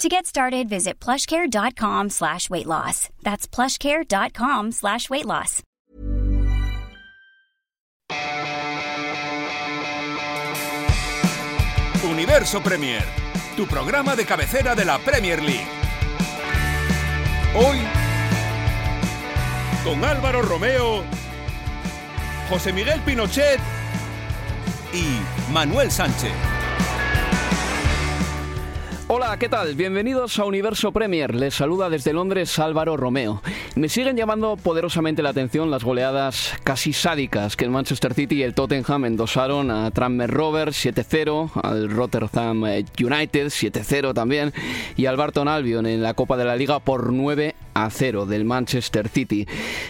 To get started, visit plushcare.com slash weight loss. That's plushcare.com slash weight loss. Universo Premier, tu programa de cabecera de la Premier League. Hoy, con Álvaro Romeo, José Miguel Pinochet y Manuel Sánchez. Hola, ¿qué tal? Bienvenidos a Universo Premier. Les saluda desde Londres Álvaro Romeo. Me siguen llamando poderosamente la atención las goleadas casi sádicas que el Manchester City y el Tottenham endosaron a Tranmere Rovers 7-0, al Rotterdam United 7-0 también y al Barton Albion en la Copa de la Liga por 9 a 0 del Manchester City.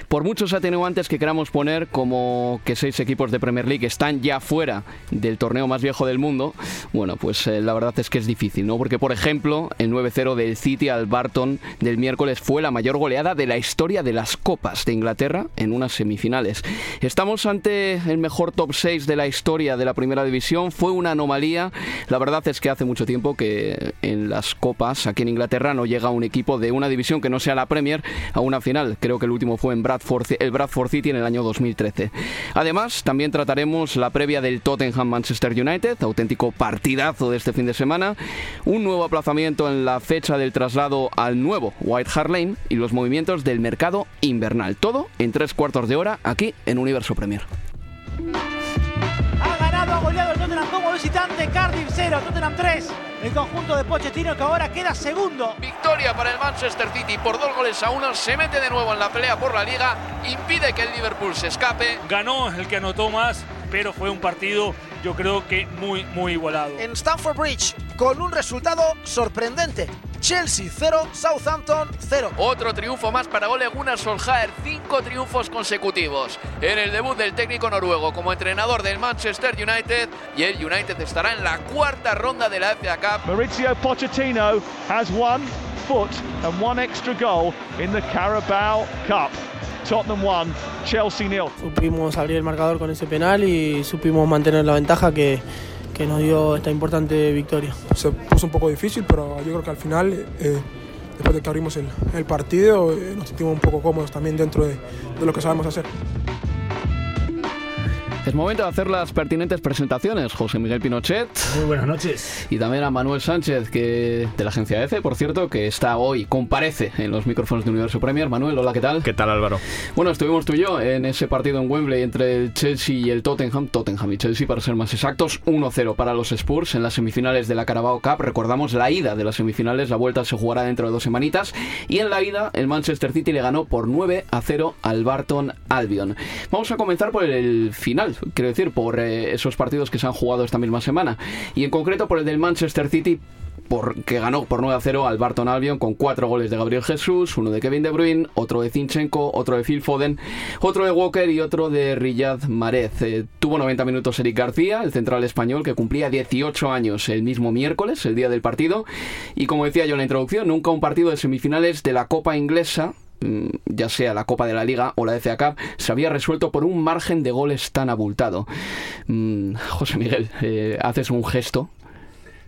Por muchos atenuantes que queramos poner, como que seis equipos de Premier League están ya fuera del torneo más viejo del mundo, bueno, pues eh, la verdad es que es difícil, ¿no? Porque, por ejemplo, el 9-0 del City al Barton del miércoles fue la mayor goleada de la historia de las Copas de Inglaterra en unas semifinales. Estamos ante el mejor top 6 de la historia de la Primera División, fue una anomalía. La verdad es que hace mucho tiempo que en las Copas aquí en Inglaterra no llega un equipo de una división que no sea la Premier a una final. Creo que el último fue en Bradford, el Bradford City en el año 2013. Además, también trataremos la previa del Tottenham Manchester United, auténtico partidazo de este fin de semana, un nuevo aplazamiento en la fecha del traslado al nuevo White Hart Lane y los movimientos del mercado invernal. Todo en tres cuartos de hora aquí en Universo Premier. Ha ganado, ha goleado el Tottenham como visitante, Cardiff 0, Tottenham 3. El conjunto de Pochettino que ahora queda segundo. Victoria para el Manchester City por dos goles a uno. Se mete de nuevo en la pelea por la liga. Impide que el Liverpool se escape. Ganó el que anotó más, pero fue un partido yo creo que muy, muy igualado. En Stamford Bridge, con un resultado sorprendente. Chelsea 0, Southampton 0. Otro triunfo más para Ole Gunnar Solskjaer, cinco triunfos consecutivos. En el debut del técnico noruego como entrenador del Manchester United y el United estará en la cuarta ronda de la FA Cup. Maurizio Pochettino has one foot and one extra goal in the Carabao Cup. Tottenham 1, Chelsea 0. Supimos abrir el marcador con ese penal y supimos mantener la ventaja que, que nos dio esta importante victoria. Se puso un poco difícil, pero yo creo que al final, eh, después de que abrimos el, el partido, eh, nos sentimos un poco cómodos también dentro de, de lo que sabemos hacer. Es momento de hacer las pertinentes presentaciones. José Miguel Pinochet. Muy buenas noches. Y también a Manuel Sánchez, que de la agencia EFE, por cierto, que está hoy, comparece en los micrófonos de Universo Premier. Manuel, hola, ¿qué tal? ¿Qué tal, Álvaro? Bueno, estuvimos tú y yo en ese partido en Wembley entre el Chelsea y el Tottenham, Tottenham y Chelsea para ser más exactos, 1-0 para los Spurs en las semifinales de la Carabao Cup. Recordamos la ida de las semifinales, la vuelta se jugará dentro de dos semanitas. Y en la ida, el Manchester City le ganó por 9-0 al Barton Albion. Vamos a comenzar por el final, quiero decir, por eh, esos partidos que se han jugado esta misma semana. Y en concreto por el del Manchester City por, que ganó por 9 a 0 al Barton Albion con cuatro goles de Gabriel Jesús, uno de Kevin De Bruyne, otro de Zinchenko, otro de Phil Foden, otro de Walker y otro de Riyad Mahrez. Eh, tuvo 90 minutos Eric García, el central español que cumplía 18 años el mismo miércoles, el día del partido. Y como decía yo en la introducción, nunca un partido de semifinales de la Copa Inglesa ya sea la Copa de la Liga o la FA se había resuelto por un margen de goles tan abultado. Mm, José Miguel, eh, haces un gesto.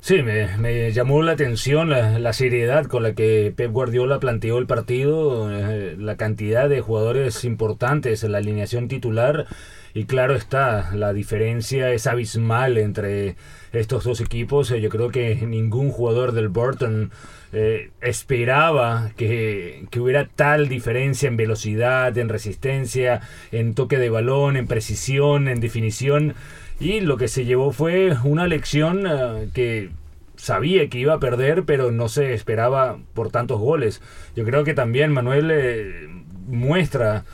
Sí, me, me llamó la atención la, la, seriedad con la que Pep Guardiola planteó el partido, eh, la cantidad de jugadores importantes en la alineación titular y claro está, la diferencia es abismal entre estos dos equipos. Yo creo que ningún jugador del Burton eh, esperaba que, que, hubiera tal diferencia en velocidad, en resistencia, en toque de balón, en precisión, en definición. Y lo que se llevó fue una lección uh, que sabía que iba a perder, pero no se esperaba por tantos goles. Yo creo que también Manuel eh, muestra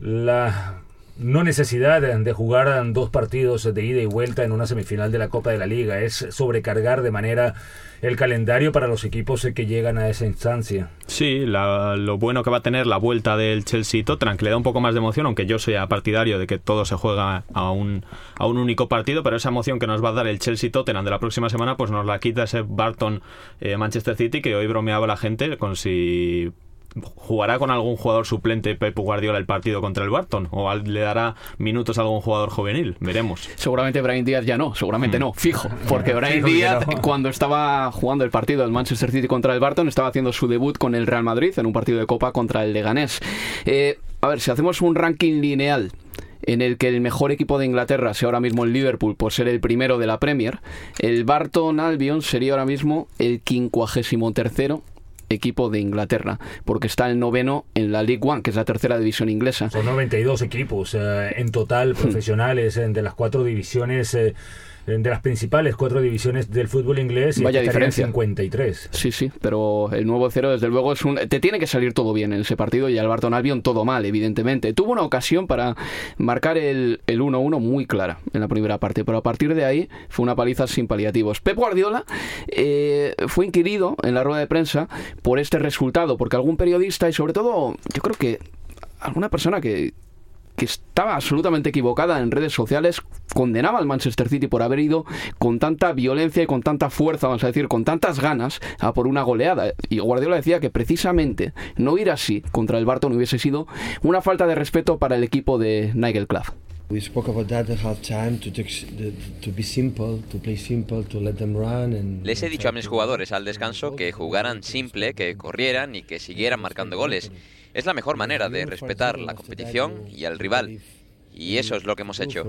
la no necesidad de jugar dos partidos de ida y vuelta en una semifinal de la Copa de la Liga, es sobrecargar de manera el calendario para los equipos que llegan a esa instancia. Sí, lo bueno que va a tener la vuelta del Chelsea-Tottenham, que le da un poco más de emoción, aunque yo sea partidario de que todo se juega a un, a un único partido, pero esa emoción que nos va a dar el Chelsea-Tottenham de la próxima semana, pues nos la quita ese Barton-Manchester eh, City, que hoy bromeaba la gente con si ¿Jugará con algún jugador suplente Pep Guardiola el partido contra el Barton? ¿O le dará minutos a algún jugador juvenil? Veremos. Seguramente Brian Díaz ya no, seguramente mm. no, fijo. Porque Brian Díaz, cuando estaba jugando el partido del Manchester City contra el Barton, estaba haciendo su debut con el Real Madrid en un partido de Copa contra el Leganés. Eh, a ver, si hacemos un ranking lineal en el que el mejor equipo de Inglaterra sea ahora mismo el Liverpool por ser el primero de la Premier, el Barton Albion sería ahora mismo el quincuagésimo tercero equipo de Inglaterra, porque está el noveno en la League One, que es la tercera división inglesa. Son 92 equipos eh, en total hmm. profesionales de las cuatro divisiones. Eh, de las principales cuatro divisiones del fútbol inglés y Vaya diferencia. 53. Sí, sí, pero el nuevo cero desde luego es un te tiene que salir todo bien en ese partido y al Barton Albion todo mal, evidentemente. Tuvo una ocasión para marcar el 1-1 muy clara en la primera parte, pero a partir de ahí fue una paliza sin paliativos. Pep Guardiola eh, fue inquirido en la rueda de prensa por este resultado, porque algún periodista y sobre todo yo creo que alguna persona que, que estaba absolutamente equivocada en redes sociales, condenaba al Manchester City por haber ido con tanta violencia y con tanta fuerza, vamos a decir, con tantas ganas a por una goleada. Y Guardiola decía que precisamente no ir así contra el Barton hubiese sido una falta de respeto para el equipo de Nigel Clough. Les he dicho a mis jugadores al descanso que jugaran simple, que corrieran y que siguieran marcando goles. Es la mejor manera de respetar la competición y al rival. Y eso es lo que hemos hecho.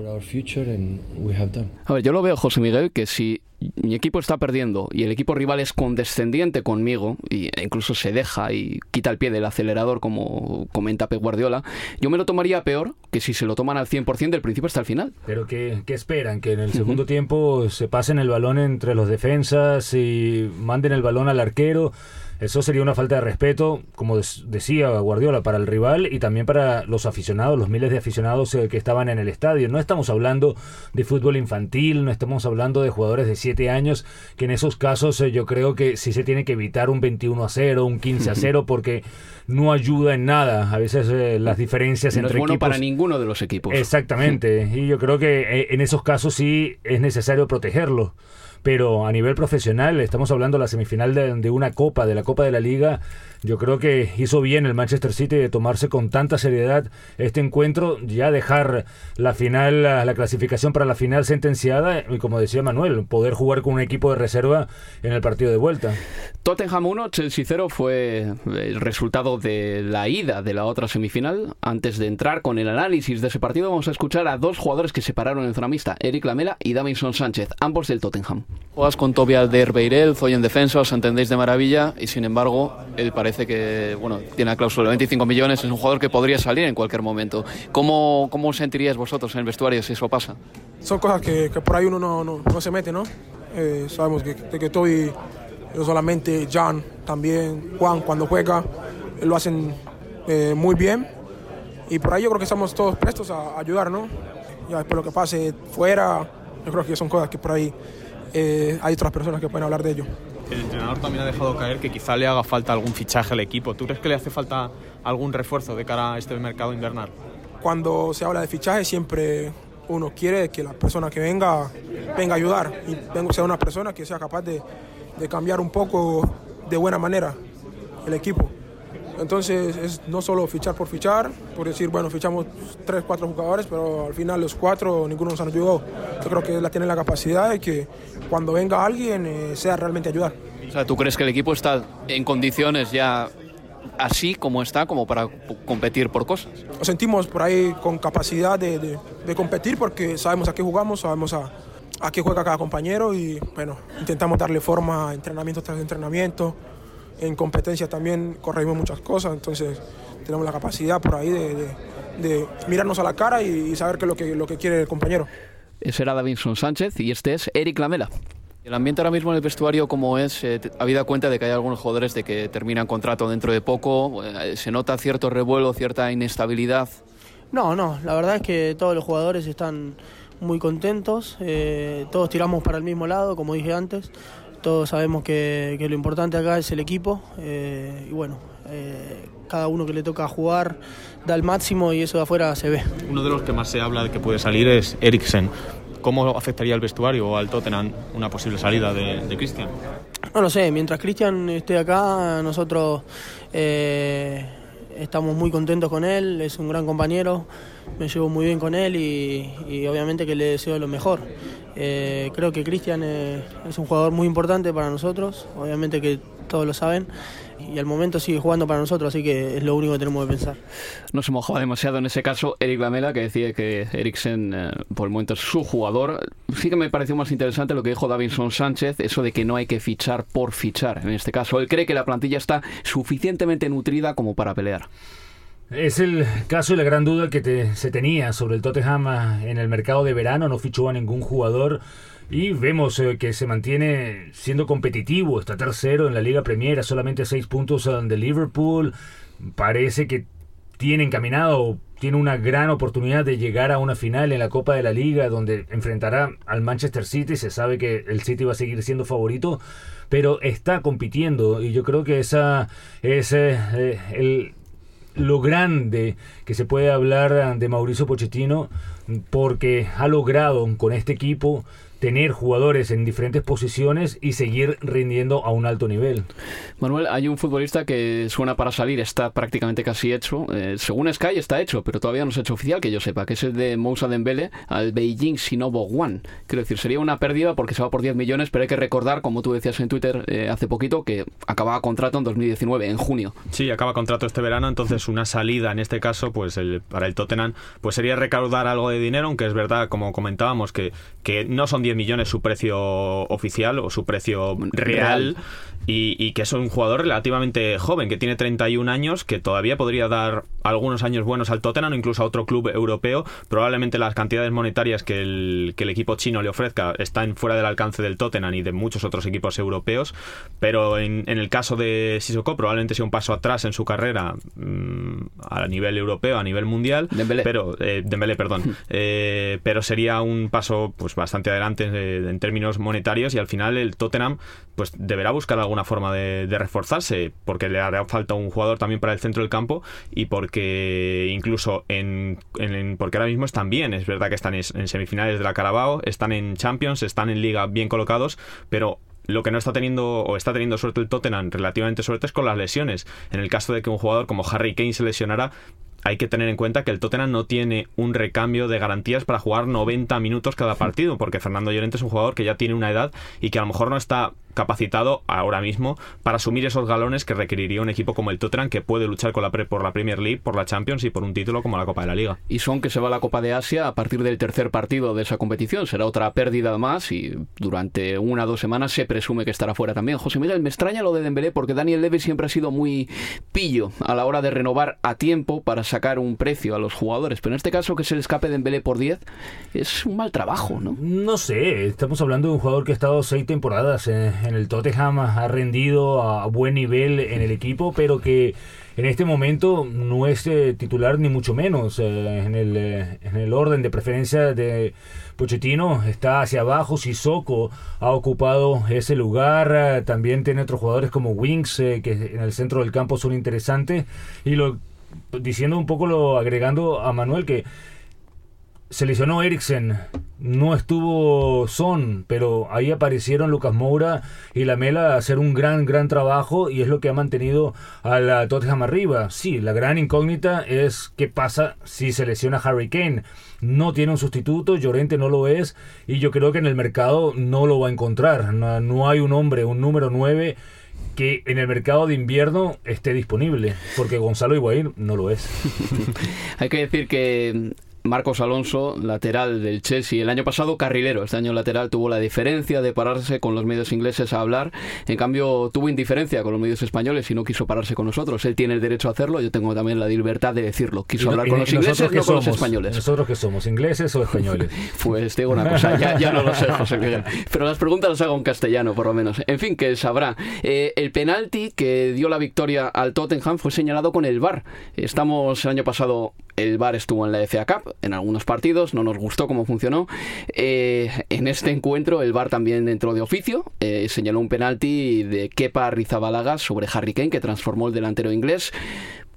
A ver, yo lo veo, José Miguel, que si mi equipo está perdiendo y el equipo rival es condescendiente conmigo e incluso se deja y quita el pie del acelerador como comenta Pep Guardiola, yo me lo tomaría peor que si se lo toman al 100% del principio hasta el final. Pero ¿qué, esperan? ¿Que en el segundo tiempo se pasen el balón entre los defensas y manden el balón al arquero? Eso sería una falta de respeto, como decía Guardiola, para el rival y también para los aficionados, los miles de aficionados eh, que estaban en el estadio. No estamos hablando de fútbol infantil, no estamos hablando de jugadores de 7 años, que en esos casos eh, yo creo que sí se tiene que evitar un 21 a 0, un 15 a 0, porque no ayuda en nada. A veces eh, las diferencias no entre es bueno equipos. para ninguno de los equipos. Exactamente. y yo creo que en esos casos sí es necesario protegerlo pero a nivel profesional, estamos hablando de la semifinal de, una copa, de la Copa de la Liga, yo creo que hizo bien el Manchester City de tomarse con tanta seriedad este encuentro, ya dejar la final, la, clasificación para la final sentenciada y como decía Manuel, poder jugar con un equipo de reserva en el partido de vuelta. Tottenham 1, Chelsea 0 fue el resultado de la ida de la otra semifinal. Antes de entrar con el análisis de ese partido, vamos a escuchar a dos jugadores que se pararon en zona mixta, Eric Lamela y Davinson Sánchez, ambos del Tottenham. Juegas con Tobias Alderweireld, hoy en defensa, os entendéis de maravilla y sin embargo, el parece que bueno, tiene la cláusula de 25 millones, es un jugador que podría salir en cualquier momento. ¿Cómo, cómo sentiríais vosotros en el vestuario si eso pasa? Son cosas que, por ahí uno no, no, se mete, ¿no? Eh, sabemos que, que estoy, no solamente Jan, también Juan cuando juega, lo hacen eh, muy bien. Y por ahí yo creo que estamos todos prestos a ayudar, ¿no? Ya después lo que pase fuera, yo creo que son cosas que por ahí eh, hay otras personas que pueden hablar de ello. El entrenador también ha dejado caer que quizá le haga falta algún fichaje al equipo. ¿Tú crees que le hace falta algún refuerzo de cara a este mercado invernal? Cuando se habla de fichaje siempre uno quiere que la persona que venga venga a ayudar y sea una persona que sea capaz de, de cambiar un poco de buena manera el equipo. Entonces es no solo fichar por fichar, por decir, bueno, fichamos tres, cuatro jugadores, pero al final los cuatro ninguno nos han ayudado. Yo creo que la tiene la capacidad de que cuando venga alguien eh, sea realmente ayudar. O sea, ¿tú crees que el equipo está en condiciones ya así como está, como para competir por cosas. Nos sentimos por ahí con capacidad de, de, de competir porque sabemos a qué jugamos, sabemos a, a qué juega cada compañero y bueno, intentamos darle forma a entrenamiento tras entrenamiento. En competencia también corregimos muchas cosas, entonces tenemos la capacidad por ahí de, de, de mirarnos a la cara y, y saber qué es lo que, lo que quiere el compañero. Ese era Davinson Sánchez y este es Eric Lamela. El ambiente ahora mismo en el vestuario, como es, eh, habida cuenta de que hay algunos jugadores de que terminan contrato dentro de poco, eh, se nota cierto revuelo, cierta inestabilidad. No, no, la verdad es que todos los jugadores están muy contentos, eh, todos tiramos para el mismo lado, como dije antes, todos sabemos que, que lo importante acá es el equipo eh, y bueno, eh, cada uno que le toca jugar da el máximo y eso de afuera se ve. Uno de los que más se habla de que puede salir es Eriksen. ¿Cómo afectaría al vestuario o al Tottenham una posible salida de, de Christian? No lo sé, mientras Cristian esté acá, nosotros eh, estamos muy contentos con él, es un gran compañero, me llevo muy bien con él y, obviamente que le deseo lo mejor. Eh, creo que Cristian es un jugador muy importante para nosotros, obviamente que todos lo saben, y al momento sigue jugando para nosotros, así que es lo único que tenemos que pensar. No se mojaba demasiado en ese caso Eric Lamela, que decía que Eriksen eh, por el momento es su jugador. Sí que me pareció más interesante lo que dijo Davinson Sánchez, eso de que no hay que fichar por fichar. En este caso, él cree que la plantilla está suficientemente nutrida como para pelear. Es el caso y la gran duda que te, se tenía sobre el Tottenham en el mercado de verano. No fichó a ningún jugador y vemos eh, que se mantiene siendo competitivo. Está tercero en la Liga Premier, solamente seis puntos de Liverpool. Parece que tiene encaminado, tiene una gran oportunidad de llegar a una final en la Copa de la Liga, donde enfrentará al Manchester City. Se sabe que el City va a seguir siendo favorito, pero está compitiendo y yo creo que esa es eh, el lo grande que se puede hablar de Mauricio Pochettino porque ha logrado con este equipo tener jugadores en diferentes posiciones y seguir rindiendo a un alto nivel. Manuel, hay un futbolista que suena para salir, está prácticamente casi hecho. Eh, según Sky está hecho, pero todavía no se ha hecho oficial, que yo sepa, que es el de Moussa Dembele al Beijing Sinobo One. Quiero decir, sería una pérdida porque se va por 10 millones, pero hay que recordar, como tú decías en Twitter eh, hace poquito, que acababa contrato en 2019, en junio. Sí, acaba contrato este verano, entonces una salida en este caso, pues el, para el Tottenham, pues sería recaudar algo de dinero, aunque es verdad, como comentábamos, que, que no son 10 millones su precio oficial o su precio real, real. Y, y, que es un jugador relativamente joven, que tiene 31 años, que todavía podría dar algunos años buenos al Tottenham o incluso a otro club europeo. Probablemente las cantidades monetarias que el, que el equipo chino le ofrezca están fuera del alcance del Tottenham y de muchos otros equipos europeos, pero en, en el caso de Sissoko probablemente sea un paso atrás en su carrera mmm, a nivel europeo, a nivel mundial, Dembélé. pero eh, Dembélé, perdón, eh, pero sería un paso pues bastante adelante en, en términos monetarios y al final el Tottenham pues deberá buscar alguna forma de, reforzarse, porque le hará falta un jugador también para el centro del campo y porque incluso en porque ahora mismo están bien, es verdad que están en, en semifinales de la Carabao, están en Champions, están en Liga bien colocados, pero lo que no está teniendo o está teniendo suerte el Tottenham, relativamente suerte, es con las lesiones. En el caso de que un jugador como Harry Kane se lesionara, hay que tener en cuenta que el Tottenham no tiene un recambio de garantías para jugar 90 minutos cada partido, porque Fernando Llorente es un jugador que ya tiene una edad y que a lo mejor no está capacitado ahora mismo para asumir esos galones que requeriría un equipo como el Tottenham que puede luchar con la pre por la Premier League, por la Champions y por un título como la Copa de la Liga. Y son que se va a la Copa de Asia a partir del tercer partido de esa competición. Será otra pérdida más y durante una o dos semanas se presume que estará fuera también. José Miguel, me extraña lo de Dembélé porque Daniel Levy siempre ha sido muy pillo a la hora de renovar a tiempo para sacar un precio a los jugadores. Pero en este caso que se le escape Dembélé por 10 es un mal trabajo, ¿no? No sé, estamos hablando de un jugador que ha estado seis temporadas en, en el Tottenham, ha rendido a buen nivel en el equipo, pero que en este momento no es eh, titular ni mucho menos eh, en, el, eh, en el orden de preferencia de Pochettino. Está hacia abajo, Sissoko ha ocupado ese lugar, también tiene otros jugadores como Wings que en el centro del campo son interesantes. Y lo diciendo un poco lo agregando a Manuel que se lesionó Eriksen, no estuvo Son, pero ahí aparecieron Lucas Moura y Lamela a hacer un gran, gran trabajo y es lo que ha mantenido a la Tottenham arriba. Sí, la gran incógnita es qué pasa si se lesiona Harry Kane. No tiene un sustituto, Llorente no lo es y yo creo que en el mercado no lo va a encontrar. No, no hay un hombre, un número 9 que en el mercado de invierno esté disponible, porque Gonzalo Higuaín no lo es. Hay que decir que Marcos Alonso, lateral del Chelsea, el año pasado carrilero, este año lateral tuvo la diferencia de pararse con los medios ingleses a hablar, en cambio tuvo indiferencia con los medios españoles y no quiso pararse con nosotros. Él tiene el derecho a hacerlo, yo tengo también la libertad de decirlo. Quiso hablar con los ingleses, no con los españoles. ¿Nosotros qué somos, ingleses o españoles? pues digo una cosa, ya, no lo sé, José Miguel. Pero las preguntas las hago en castellano, por lo menos. En fin, que sabrá. Eh, el penalti que dio la victoria al Tottenham fue señalado con el VAR. Estamos el año pasado el VAR estuvo en la FA Cup en algunos partidos, no nos gustó cómo funcionó. Eh, en este encuentro el VAR también entró de oficio, eh, señaló un penalti de Kepa Rizabalaga sobre Harry Kane que transformó el delantero inglés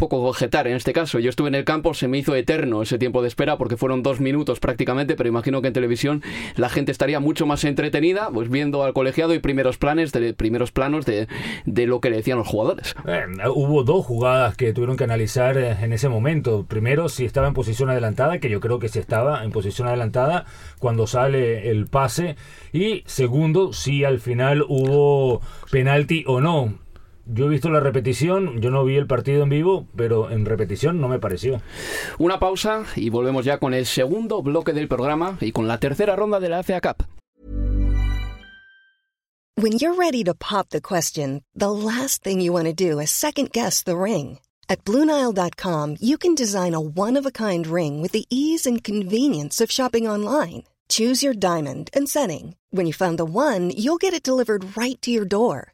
poco en este caso. Yo estuve en el campo, se me hizo eterno ese tiempo de espera porque fueron dos minutos prácticamente, pero imagino que en televisión la gente estaría mucho más entretenida, pues viendo al colegiado y primeros planes de primeros planos de, de lo que le decían los jugadores. Eh, hubo dos jugadas que tuvieron que analizar eh, en ese momento. Primero, si estaba en posición adelantada, que yo creo que sí estaba en posición adelantada cuando sale el pase. Y segundo, si al final hubo penalti o no yo he visto la repetición, yo no vi el partido en vivo, pero en repetición no me pareció. Una pausa y volvemos ya con el segundo bloque del programa y con la tercera ronda de la FA Cup. When you're ready to pop the question, the last thing you want to do is second guess the ring. At BlueNile.com, you can design a one-of-a-kind ring with the ease and convenience of shopping online. Choose your diamond and setting. When you find the one, you'll get it delivered right to your door.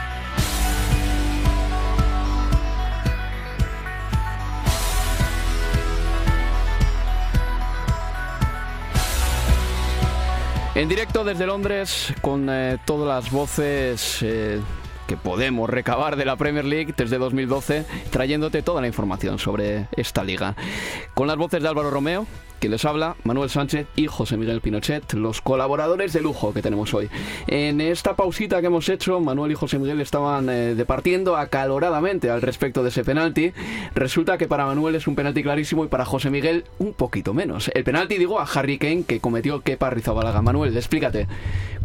En directo desde Londres, con eh, todas las voces eh, que podemos recabar de la Premier League desde 2012, trayéndote toda la información sobre esta liga. Con las voces de Álvaro Romeo, que les habla, Manuel Sánchez y José Miguel Pinochet, los colaboradores de lujo que tenemos hoy. En esta pausita que hemos hecho, Manuel y José Miguel estaban eh, departiendo acaloradamente al respecto de ese penalti. Resulta que para Manuel es un penalti clarísimo y para José Miguel un poquito menos. El penalti, digo, a Harry Kane que cometió Kepa Rizabalaga. Manuel, explícate.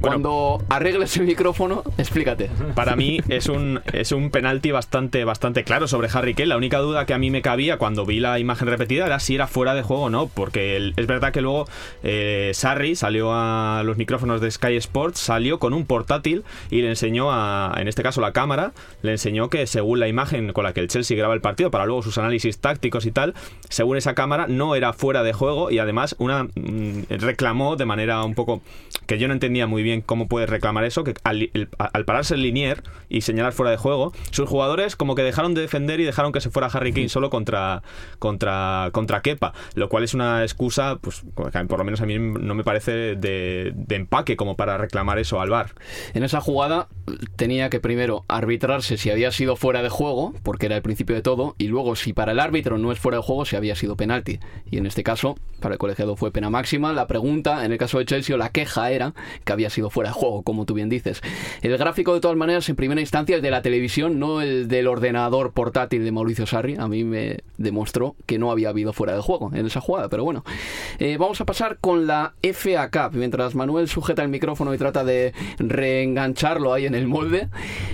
Cuando arregles el micrófono, explícate. Para mí es un, es un penalti bastante, bastante claro sobre Harry Kane. La única duda que a mí me cabía cuando vi la imagen repetida era si era fuera de juego o no, porque es verdad que luego eh, Sarri salió a los micrófonos de Sky Sports, salió con un portátil y le enseñó a, en este caso la cámara, le enseñó que según la imagen con la que el Chelsea graba el partido, para luego sus análisis tácticos y tal, según esa cámara no era fuera de juego y además una mm, reclamó de manera un poco que yo no entendía muy bien cómo puede reclamar eso, que al, pararse el linier y señalar fuera de juego, sus jugadores como que dejaron de defender y dejaron que se fuera Harry Kane solo contra contra contra Kepa, lo cual es una excusa, pues por lo menos a mí no me parece de, empaque como para reclamar eso al VAR. En esa jugada tenía que primero arbitrarse si había sido fuera de juego, porque era el principio de todo, y luego si para el árbitro no es fuera de juego, si había sido penalti. Y en este caso, para el colegiado fue pena máxima. La pregunta, en el caso de Chelsea, la queja era que había sido fuera de juego, como tú bien dices. El gráfico, de todas maneras, en primera instancia, es de la televisión, no el del ordenador portátil de Mauricio Sarri. A mí me demostró que no había habido fuera de juego en esa jugada, pero bueno. Eh, vamos a pasar con la FA Cup. Mientras Manuel sujeta el micrófono y trata de reengancharlo ahí en el molde,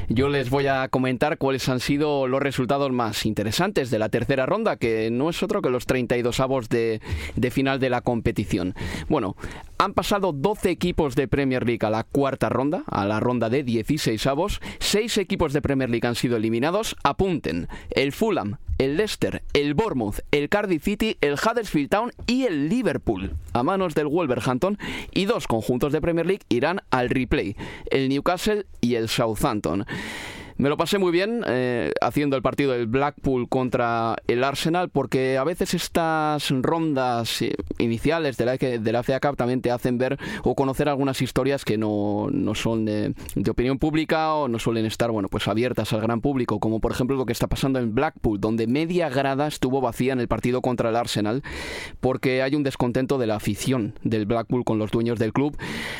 yo les voy a comentar cuáles han sido los resultados más interesantes de la tercera ronda, que no es otro que los 32 avos de, de final de la competición. Bueno, han pasado 12 equipos de Premier League a la cuarta ronda, a la ronda de 16 avos. Seis equipos de Premier League han sido eliminados. Apunten, el Fulham, el Leicester, el Bournemouth, el Cardiff City, el Huddersfield Town y el Liverpool a manos del Wolverhampton y dos conjuntos de Premier League irán al replay, el Newcastle y el Southampton. Me lo pasé muy bien eh, haciendo el partido del Blackpool contra el Arsenal porque a veces estas rondas eh, iniciales de la, de la FA Cup también te hacen ver o conocer algunas historias que no, no son de, de, opinión pública o no suelen estar bueno pues abiertas al gran público como por ejemplo lo que está pasando en Blackpool donde media grada estuvo vacía en el partido contra el Arsenal porque hay un descontento de la afición del Blackpool con los dueños del club.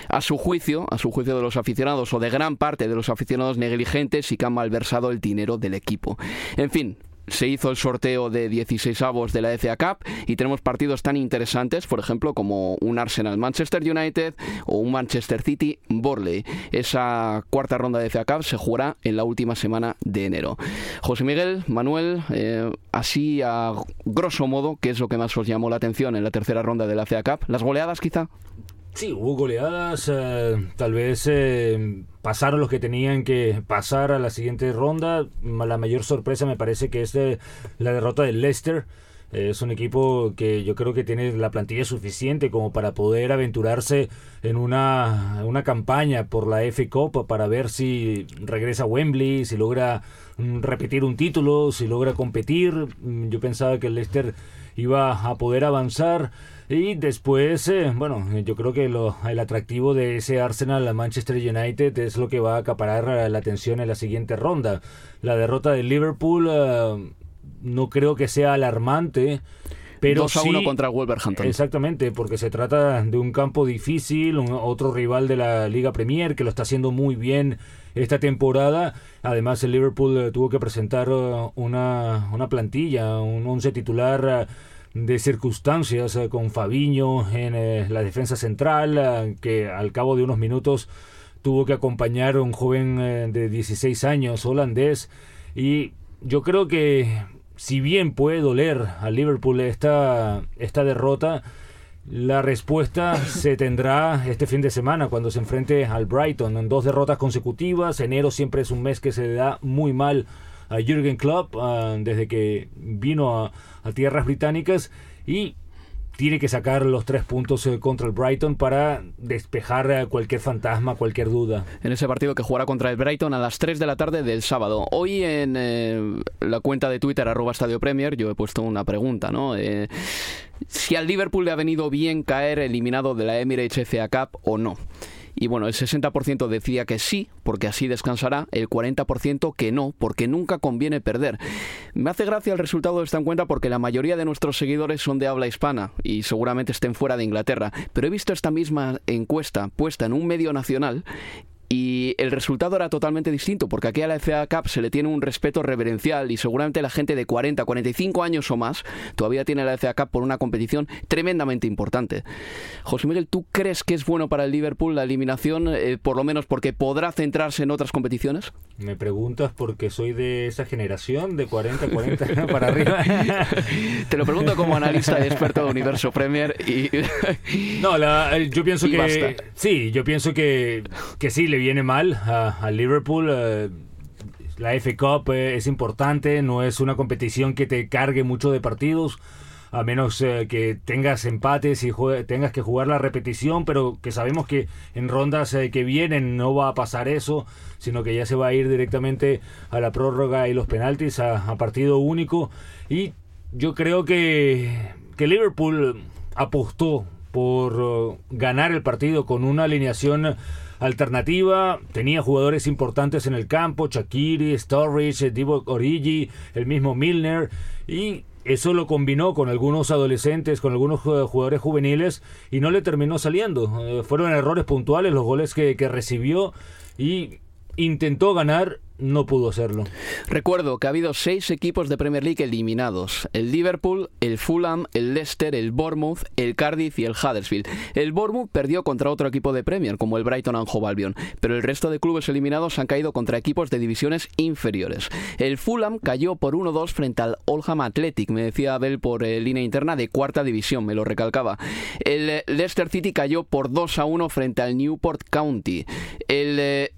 A su juicio a su juicio de los aficionados o de gran parte de los aficionados negligentes y que malversado el dinero del equipo. En fin, se hizo el sorteo de 16 avos de la FA Cup y tenemos partidos tan interesantes, por ejemplo, como un Arsenal Manchester United o un Manchester City Borley. Esa cuarta ronda de FA Cup se jugará en la última semana de enero. José Miguel, Manuel, eh, así a grosso modo, ¿qué es lo que más os llamó la atención en la tercera ronda de la FA Cup? ¿Las goleadas quizá? Sí, hubo goleadas, eh, tal vez eh, pasaron los que tenían que pasar a la siguiente ronda. La mayor sorpresa me parece que es de la derrota del Leicester. Es un equipo que yo creo que tiene la plantilla suficiente como para poder aventurarse en una, una campaña por la F Cup para ver si regresa a Wembley, si logra mm, repetir un título, si logra competir. Mm, yo pensaba que el Leicester iba a poder avanzar. Y después, eh, bueno, yo creo que lo, el atractivo de ese Arsenal a Manchester United es lo que va a acaparar la atención en la siguiente ronda. La derrota de Liverpool uh, no creo que sea alarmante. Pero 2 a 1 contra Wolverhampton. Exactamente, porque se trata de un campo difícil, un, otro rival de la Liga Premier que lo está haciendo muy bien esta temporada. Además, el Liverpool uh, tuvo que presentar uh, una, una plantilla, un once titular de circunstancias eh, con Fabiño en eh, la defensa central, eh, que al cabo de unos minutos tuvo que acompañar a un joven de 16 años holandés. Y yo creo que si bien puede doler a Liverpool esta, esta derrota, la respuesta se tendrá este fin de semana cuando se enfrente al Brighton en dos derrotas consecutivas. Enero siempre es un mes que se da muy mal a Jürgen Klopp uh, desde que vino a, tierras británicas y tiene que sacar los tres puntos eh, contra el Brighton para despejar eh, cualquier fantasma, cualquier duda. En ese partido que jugará contra el Brighton a las 3 de la tarde del sábado. Hoy en eh, la cuenta de Twitter arroba Estadio Premier yo he puesto una pregunta, ¿no? Si al Liverpool le ha venido bien caer eliminado de la Emirates FA Cup o no. Y bueno, el 60% decía que sí, porque así descansará, el 40% que no, porque nunca conviene perder. Me hace gracia el resultado de esta encuesta porque la mayoría de nuestros seguidores son de habla hispana y seguramente estén fuera de Inglaterra, pero he visto esta misma encuesta puesta en un medio nacional y el resultado era totalmente distinto, porque aquí a la FA Cup se le tiene un respeto reverencial y seguramente la gente de 40, 45 años o más todavía tiene la FA Cup por una competición tremendamente importante. José Miguel, ¿tú crees que es bueno para el Liverpool la eliminación, eh, por lo menos porque podrá centrarse en otras competiciones? Me preguntas porque soy de esa generación, de 40, 40 para arriba. Te lo pregunto como analista y experto de Universo Premier y... no, la, yo pienso que... Basta. Sí, yo pienso que, que sí, le viene mal a, Liverpool. Uh, la FA Cup eh, es importante, no es una competición que te cargue mucho de partidos, a menos eh, que tengas empates y tengas que jugar la repetición, pero que sabemos que en rondas eh, que vienen no va a pasar eso, sino que ya se va a ir directamente a la prórroga y los penaltis a, a partido único. Y yo creo que, que Liverpool apostó por uh, ganar el partido con una alineación alternativa. Tenía jugadores importantes en el campo, Shakiri, Sturridge, Divo Origi, el mismo Milner. Y eso lo combinó con algunos adolescentes, con algunos jugadores juveniles y no le terminó saliendo. Eh, fueron errores puntuales los goles que, que recibió y intentó ganar no pudo hacerlo. Recuerdo que ha habido seis equipos de Premier League eliminados: el Liverpool, el Fulham, el Leicester, el Bournemouth, el Cardiff y el Huddersfield. El Bournemouth perdió contra otro equipo de Premier, como el Brighton and Hove pero el resto de clubes eliminados han caído contra equipos de divisiones inferiores. El Fulham cayó por 1-2 frente al Oldham Athletic, me decía Abel por eh, línea interna de cuarta división, me lo recalcaba. El eh, Leicester City cayó por 2-1 frente al Newport County. El eh,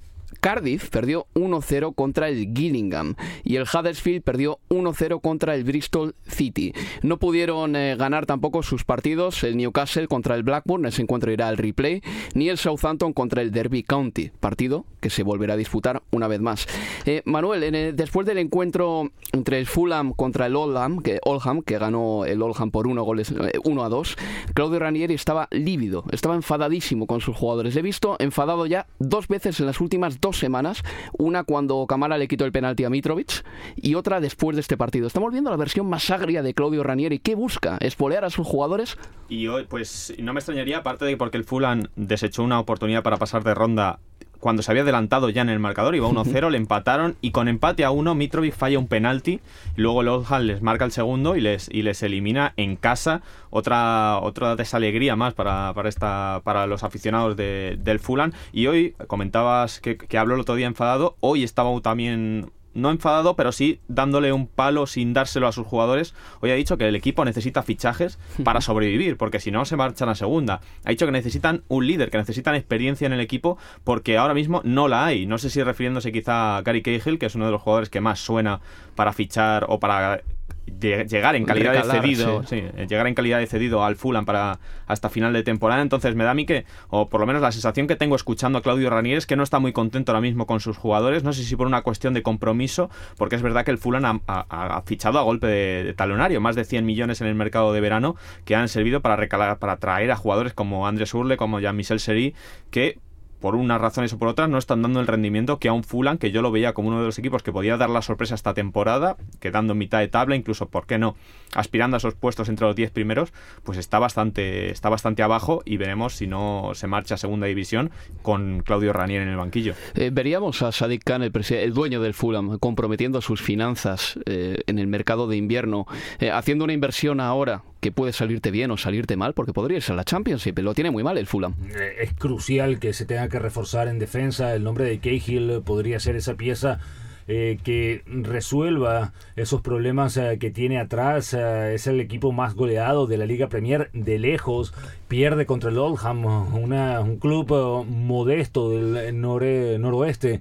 Cardiff perdió 1-0 contra el Gillingham y el Huddersfield perdió 1-0 contra el Bristol City. No pudieron eh, ganar tampoco sus partidos el Newcastle contra el Blackburn, ese encuentro irá al replay, ni el Southampton contra el Derby County, partido que se volverá a disputar una vez más. Eh, Manuel, después del encuentro entre el Fulham contra el Oldham, que, Oldham, que ganó el Oldham por 1 goles 1 eh, a 2, Claudio Ranieri estaba lívido, estaba enfadadísimo con sus jugadores. He visto enfadado ya dos veces en las últimas dos semanas, una cuando Camara le quitó el penalti a Mitrovic y otra después de este partido. Estamos viendo la versión más agria de Claudio Ranieri. ¿Qué busca? ¿Espolear a sus jugadores? Y hoy, pues no me extrañaría, aparte de porque el Fulham desechó una oportunidad para pasar de ronda cuando se había adelantado ya en el marcador, iba 1-0, le empataron y con empate a 1 Mitrovic falla un penalti, luego el Oldham les marca el segundo y les, y les elimina en casa, otra, otra desalegría más para, para, esta, para los aficionados del Fulham. Y hoy comentabas que, que habló el otro día enfadado, hoy estaba también no enfadado, pero sí dándole un palo sin dárselo a sus jugadores. Hoy ha dicho que el equipo necesita fichajes para sobrevivir, porque si no se marchan a segunda. Ha dicho que necesitan un líder, que necesitan experiencia en el equipo, porque ahora mismo no la hay. No sé si refiriéndose quizá a Gary Cahill, que es uno de los jugadores que más suena para fichar o para llegar en calidad de cedido, llegar en calidad de cedido al Fulham para hasta final de temporada. Entonces me da a mí que, o por lo menos la sensación que tengo escuchando a Claudio Ranieri es que no está muy contento ahora mismo con sus jugadores. No sé si por una cuestión de compromiso, porque es verdad que el Fulham ha, fichado a golpe de, talonario más de 100 millones en el mercado de verano que han servido para recalar, para traer a jugadores como Andrés Urle, como Jean-Michel Seri, que por unas razones o por otras, no están dando el rendimiento que a un Fulham, que yo lo veía como uno de los equipos que podía dar la sorpresa esta temporada, quedando en mitad de tabla, incluso, ¿por qué no? Aspirando a esos puestos entre los 10 primeros, pues está bastante, está bastante abajo y veremos si no se marcha a segunda división con Claudio Ranier en el banquillo. Eh, veríamos a Sadik Khan, el, dueño del Fulham, comprometiendo sus finanzas eh, en el mercado de invierno, eh, haciendo una inversión ahora que puede salirte bien o salirte mal, porque podría irse a la Championship. Lo tiene muy mal el Fulham. Eh, es crucial que se tenga que reforzar en defensa. El nombre de Cahill podría ser esa pieza eh, que resuelva esos problemas eh, que tiene atrás. es el equipo más goleado de la Liga Premier de lejos. Pierde contra el Oldham, un club modesto del noroeste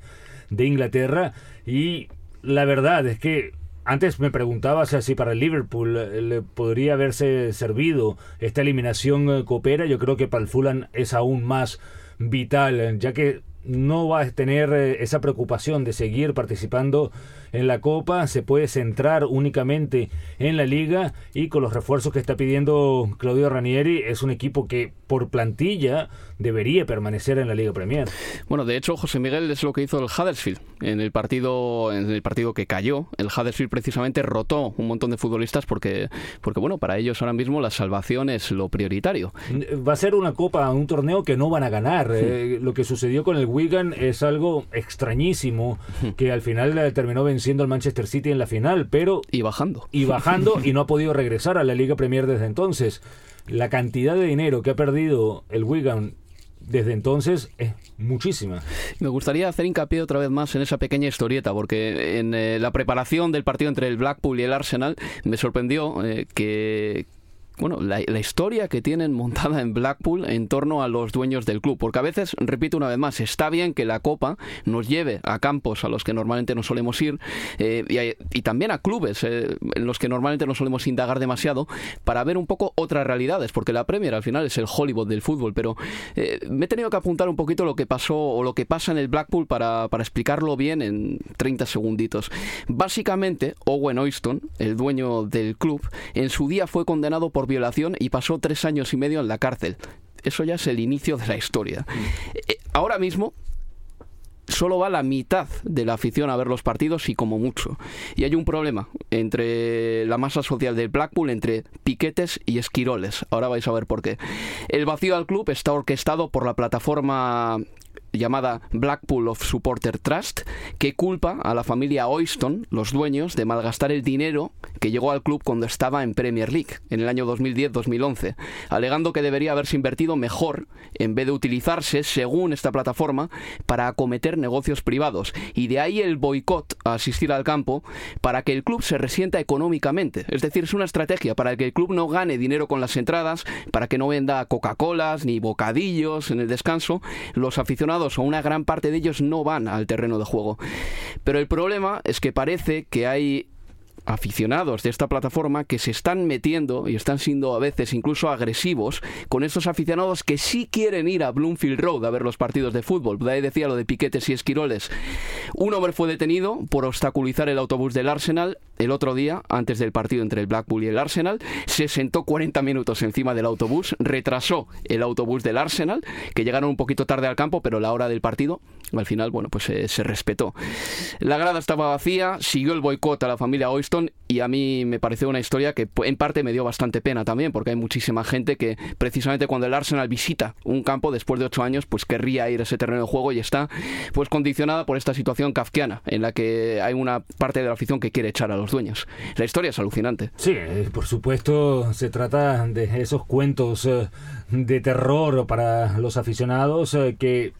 de Inglaterra. Y la verdad es que antes me preguntabas si para el Liverpool eh, le podría haberse servido esta eliminación eh, coopera. Yo creo que para el Fulham es aún más vital, ya que no va a tener eh, esa preocupación de seguir participando en la Copa, se puede centrar únicamente en la Liga y con los refuerzos que está pidiendo Claudio Ranieri es un equipo que por plantilla debería permanecer en la Liga Premier. Bueno, de hecho, José Miguel es lo que hizo el Huddersfield en el partido en el partido que cayó. El Huddersfield precisamente rotó un montón de futbolistas porque porque bueno, para ellos ahora mismo la salvación es lo prioritario. Va a ser una copa, un torneo que no van a ganar. Eh, lo que sucedió con el Wigan es algo extrañísimo que al final terminó venciendo siendo el Manchester City en la final, pero... Y bajando. Y bajando y no ha podido regresar a la Liga Premier desde entonces. La cantidad de dinero que ha perdido el Wigan desde entonces es muchísima. Me gustaría hacer hincapié otra vez más en esa pequeña historieta, porque en eh, la preparación del partido entre el Blackpool y el Arsenal me sorprendió eh, que bueno, la, historia que tienen montada en Blackpool en torno a los dueños del club. Porque a veces, repito una vez más, está bien que la Copa nos lleve a campos a los que normalmente no solemos ir eh, y, también a clubes eh, en los que normalmente no solemos indagar demasiado para ver un poco otras realidades. Porque la Premier al final es el Hollywood del fútbol. Pero eh, me he tenido que apuntar un poquito lo que pasó o lo que pasa en el Blackpool para, para explicarlo bien en 30 segunditos. Básicamente, Owen Oyston, el dueño del club, en su día fue condenado por por violación y pasó tres años y medio en la cárcel. Eso ya es el inicio de la historia. Eh, ahora mismo solo va la mitad de la afición a ver los partidos y como mucho. Y hay un problema entre la masa social del Blackpool, entre piquetes y esquiroles. Ahora vais a ver por qué. El vacío al club está orquestado por la plataforma llamada Blackpool of Supporter Trust, que culpa a la familia Oyston, los dueños, de malgastar el dinero que llegó al club cuando estaba en Premier League, en el año 2010-2011, alegando que debería haberse invertido mejor en vez de utilizarse, según esta plataforma, para acometer negocios privados. Y de ahí el boicot a asistir al campo para que el club se resienta económicamente. Es decir, es una estrategia para que el club no gane dinero con las entradas, para que no venda Coca-Colas ni bocadillos en el descanso. Los aficionados o una gran parte de ellos no van al terreno de juego. Pero el problema es que parece que hay aficionados de esta plataforma que se están metiendo y están siendo a veces incluso agresivos con estos aficionados que sí quieren ir a Bloomfield Road a ver los partidos de fútbol. De decía lo de piquetes y esquiroles. Un hombre fue detenido por obstaculizar el autobús del Arsenal el otro día, antes del partido entre el Blackpool y el Arsenal. Se sentó 40 minutos encima del autobús, retrasó el autobús del Arsenal, que llegaron un poquito tarde al campo, pero la hora del partido, al final, bueno, pues se, se respetó. La grada estaba vacía, siguió el boicot a la familia Y a mí me pareció una historia que en parte me dio bastante pena también, porque hay muchísima gente que precisamente cuando el Arsenal visita un campo después de ocho años, pues querría ir a ese terreno de juego y está pues condicionada por esta situación kafkiana en la que hay una parte de la afición que quiere echar a los dueños. La historia es alucinante. Sí, eh, por supuesto, se trata de esos cuentos eh, de terror para los aficionados eh, que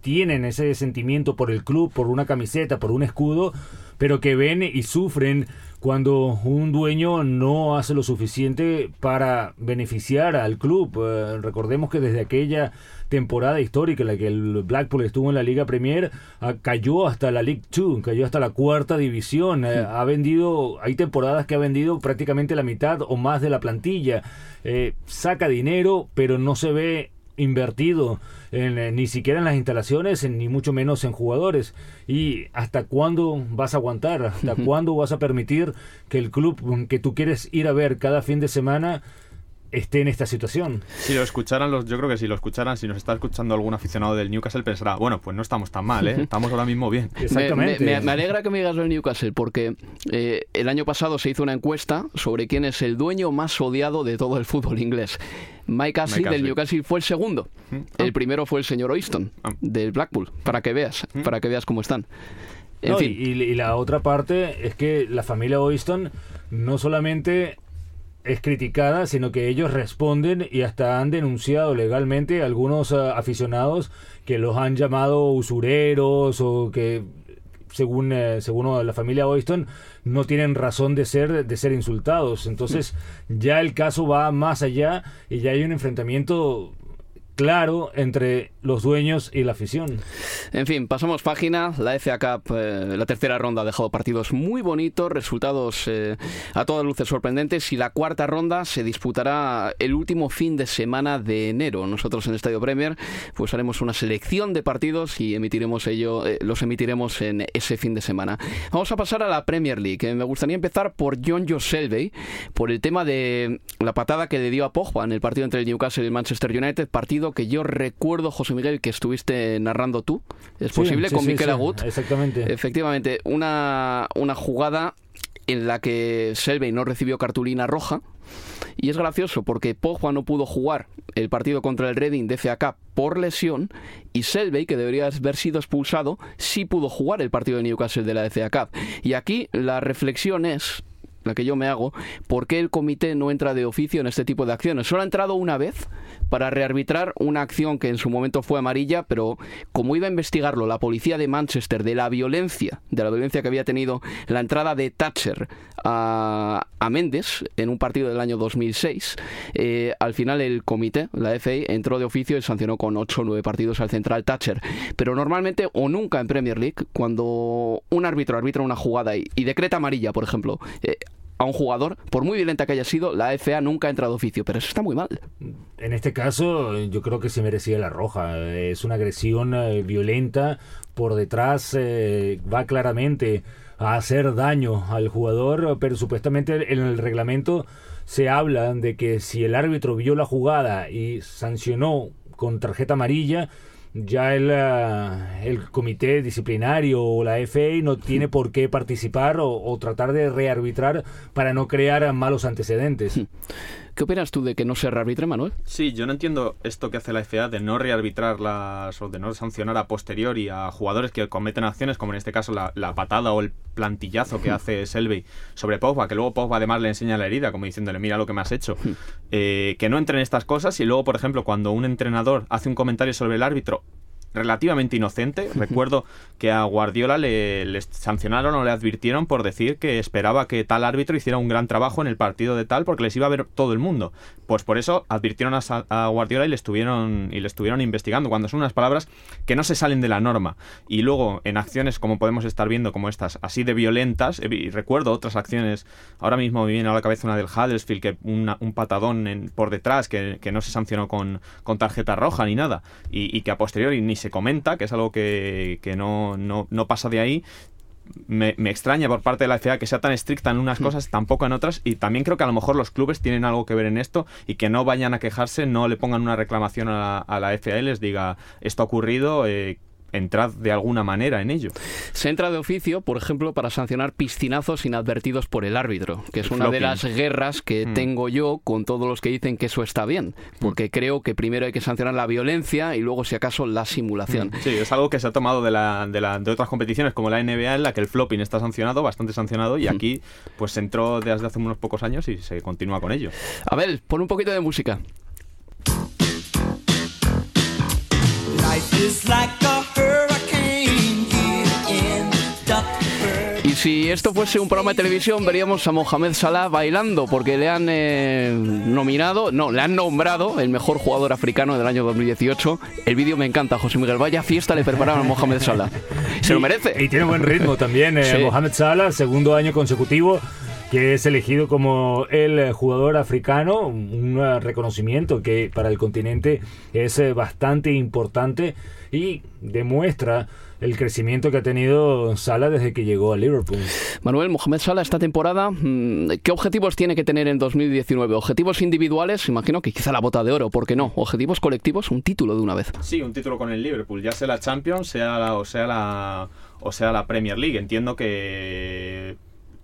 tienen ese sentimiento por el club, por una camiseta, por un escudo, pero que ven y sufren cuando un dueño no hace lo suficiente para beneficiar al club. Eh, recordemos que desde aquella temporada histórica en la que el Blackpool estuvo en la Liga Premier, ah, cayó hasta la League 2, cayó hasta la cuarta división. Eh, ha vendido, hay temporadas que ha vendido prácticamente la mitad o más de la plantilla. Eh, saca dinero, pero no se ve invertido en, eh, ni siquiera en las instalaciones, ni mucho menos en jugadores. ¿Y hasta cuándo vas a aguantar? ¿Hasta cuándo vas a permitir que el club que tú quieres ir a ver cada fin de semana esté en esta situación. Si lo escucharan, los, yo creo que si lo escucharan, si nos está escuchando algún aficionado del Newcastle, pensará, bueno, pues no estamos tan mal, ¿eh? estamos ahora mismo bien. Exactamente. Me, alegra que me digas lo del Newcastle, porque eh, el año pasado se hizo una encuesta sobre quién es el dueño más odiado de todo el fútbol inglés. Mike Ashley del Newcastle fue el segundo. Mm. El ah. primero fue el señor Oyston ah. del Blackpool, para que veas, mm. para que veas cómo están. En fin. y, y la otra parte es que la familia Oyston no solamente es criticada, sino que ellos responden y hasta han denunciado legalmente a algunos uh, aficionados que los han llamado usureros o que según eh, según la familia Oyston no tienen razón de ser de ser insultados. Entonces, ya el caso va más allá y ya hay un enfrentamiento claro entre los dueños y la afición. En fin, pasamos página. La FA Cup, eh, la tercera ronda ha dejado partidos muy bonitos, resultados eh, a todas luces sorprendentes y la cuarta ronda se disputará el último fin de semana de enero. Nosotros en Estadio Premier pues haremos una selección de partidos y emitiremos ello, eh, los emitiremos en ese fin de semana. Vamos a pasar a la Premier League. Me gustaría empezar por John Joe Selby, por el tema de la patada que le dio a Pogba en el partido entre el Newcastle y el Manchester United, partido que yo recuerdo, José Miguel, que estuviste narrando tú. ¿Es posible? con Miquel Agut. Exactamente. Efectivamente, una, una jugada en la que Selvey no recibió cartulina roja. Y es gracioso porque Pogba no pudo jugar el partido contra el Reading de FA por lesión y Selvey, que debería haber sido expulsado, sí pudo jugar el partido de Newcastle de la FA Y aquí la reflexión es, la que yo me hago, ¿por qué el comité no entra de oficio en este tipo de acciones? Solo ha entrado una vez para rearbitrar una acción que en su momento fue amarilla, pero como iba a investigarlo la policía de Manchester de la violencia, de la violencia que había tenido la entrada de Thatcher a, a Méndez en un partido del año 2006, eh, al final el comité, la FA, entró de oficio y sancionó con 8 o 9 partidos al central Thatcher. Pero normalmente o nunca en Premier League, cuando un árbitro arbitra una jugada y, decreta amarilla, por ejemplo, eh, a un jugador, por muy violenta que haya sido, la FA nunca ha entrado a oficio, pero eso está muy mal. En este caso, yo creo que se merecía la roja. Es una agresión eh, violenta, por detrás eh, va claramente a hacer daño al jugador, pero supuestamente en el reglamento se habla de que si el árbitro vio la jugada y sancionó con tarjeta amarilla, ya el, eh, el comité disciplinario o la FA no tiene por qué participar o, tratar de rearbitrar para no crear malos antecedentes. ¿Qué opinas tú de que no se rearbitre, Manuel? Sí, yo no entiendo esto que hace la FA de no rearbitrar las o de no sancionar a posteriori a jugadores que cometen acciones, como en este caso la, patada o el plantillazo que hace Selby sobre Pogba, que luego Pogba además le enseña la herida, como diciéndole, mira lo que me has hecho. Eh, que no entren estas cosas y luego, por ejemplo, cuando un entrenador hace un comentario sobre el árbitro, relativamente inocente. Recuerdo que a Guardiola le, sancionaron o le advirtieron por decir que esperaba que tal árbitro hiciera un gran trabajo en el partido de tal porque les iba a ver todo el mundo. Pues por eso advirtieron a, Guardiola y le estuvieron y le estuvieron investigando cuando son unas palabras que no se salen de la norma. Y luego en acciones como podemos estar viendo como estas así de violentas, y recuerdo otras acciones, ahora mismo me viene a la cabeza una del Huddersfield que un patadón por detrás que, no se sancionó con, con tarjeta roja ni nada y, y que a posteriori ni se comenta, que es algo que, no, no, pasa de ahí, me, extraña por parte de la FA que sea tan estricta en unas mm. cosas, tampoco en otras, y también creo que a lo mejor los clubes tienen algo que ver en esto y que no vayan a quejarse, no le pongan una reclamación a la, a la FA y les diga esto ha ocurrido, eh, entrad de alguna manera en ello. Se entra de oficio, por ejemplo, para sancionar piscinazos inadvertidos por el árbitro, que es una de las guerras que mm. tengo yo con todos los que dicen que eso está bien, porque creo que primero hay que sancionar la violencia y luego, si acaso, la simulación. Mm. Sí, es algo que se ha tomado de, la, de, la, de otras competiciones como la NBA, en la que el flopping está sancionado, bastante sancionado, y mm. aquí pues se entró desde hace unos pocos años y se continúa con ello. A ver, pon un poquito de música. Si esto fuese un programa de televisión, veríamos a Mohamed Salah bailando, porque le han eh, nominado, no, le han nombrado el mejor jugador africano del año 2018. El vídeo me encanta, José Miguel. Vaya fiesta le prepararon a Mohamed Salah. Se lo merece. Y tiene buen ritmo también. Eh, Mohamed Salah, segundo año consecutivo que es elegido como el jugador africano, un reconocimiento que para el continente es eh, bastante importante y demuestra el crecimiento que ha tenido Sala desde que llegó a Liverpool. Manuel, Mohamed Sala esta temporada, mm, ¿qué objetivos tiene que tener en 2019? ¿Objetivos individuales? Imagino que quizá la bota de oro, ¿por qué no? ¿Objetivos colectivos? Un título de una vez. Sí, un título con el Liverpool, ya sea la Champions, sea la, o sea la o sea la Premier League. Entiendo que